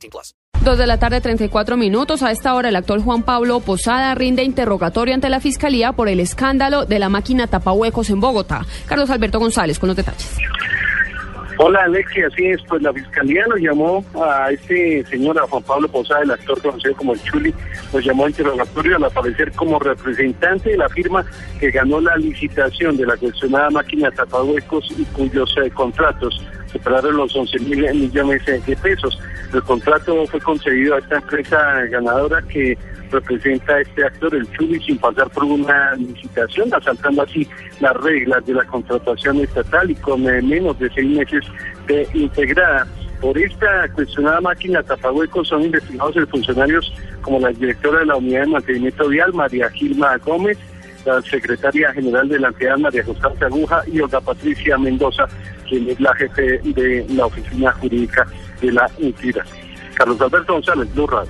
18 plus. Dos de la tarde, 34 minutos. A esta hora, el actor Juan Pablo Posada rinde interrogatorio ante la Fiscalía por el escándalo de la máquina tapahuecos en Bogotá. Carlos Alberto González con los detalles. Hola Alexia, así es, pues la fiscalía nos llamó a este señor, a Juan Pablo Posada, el actor conocido como el Chuli, nos llamó a interrogatorio al aparecer como representante de la firma que ganó la licitación de la cuestionada máquina tapahuecos y cuyos eh, contratos superaron los 11 mil millones de pesos. El contrato fue concedido a esta empresa ganadora que representa este actor, el Chuli, sin pasar por una licitación, asaltando así las reglas de la contratación estatal y con eh, menos de seis meses de integrada. Por esta cuestionada máquina tapahuecos son investigados los funcionarios como la directora de la Unidad de Mantenimiento Vial, María Gilma Gómez, la secretaria general de la entidad, María Constanza Aguja, y Olga Patricia Mendoza, quien es la jefe de la oficina jurídica de la entidad. Carlos Alberto González, Blue Radio.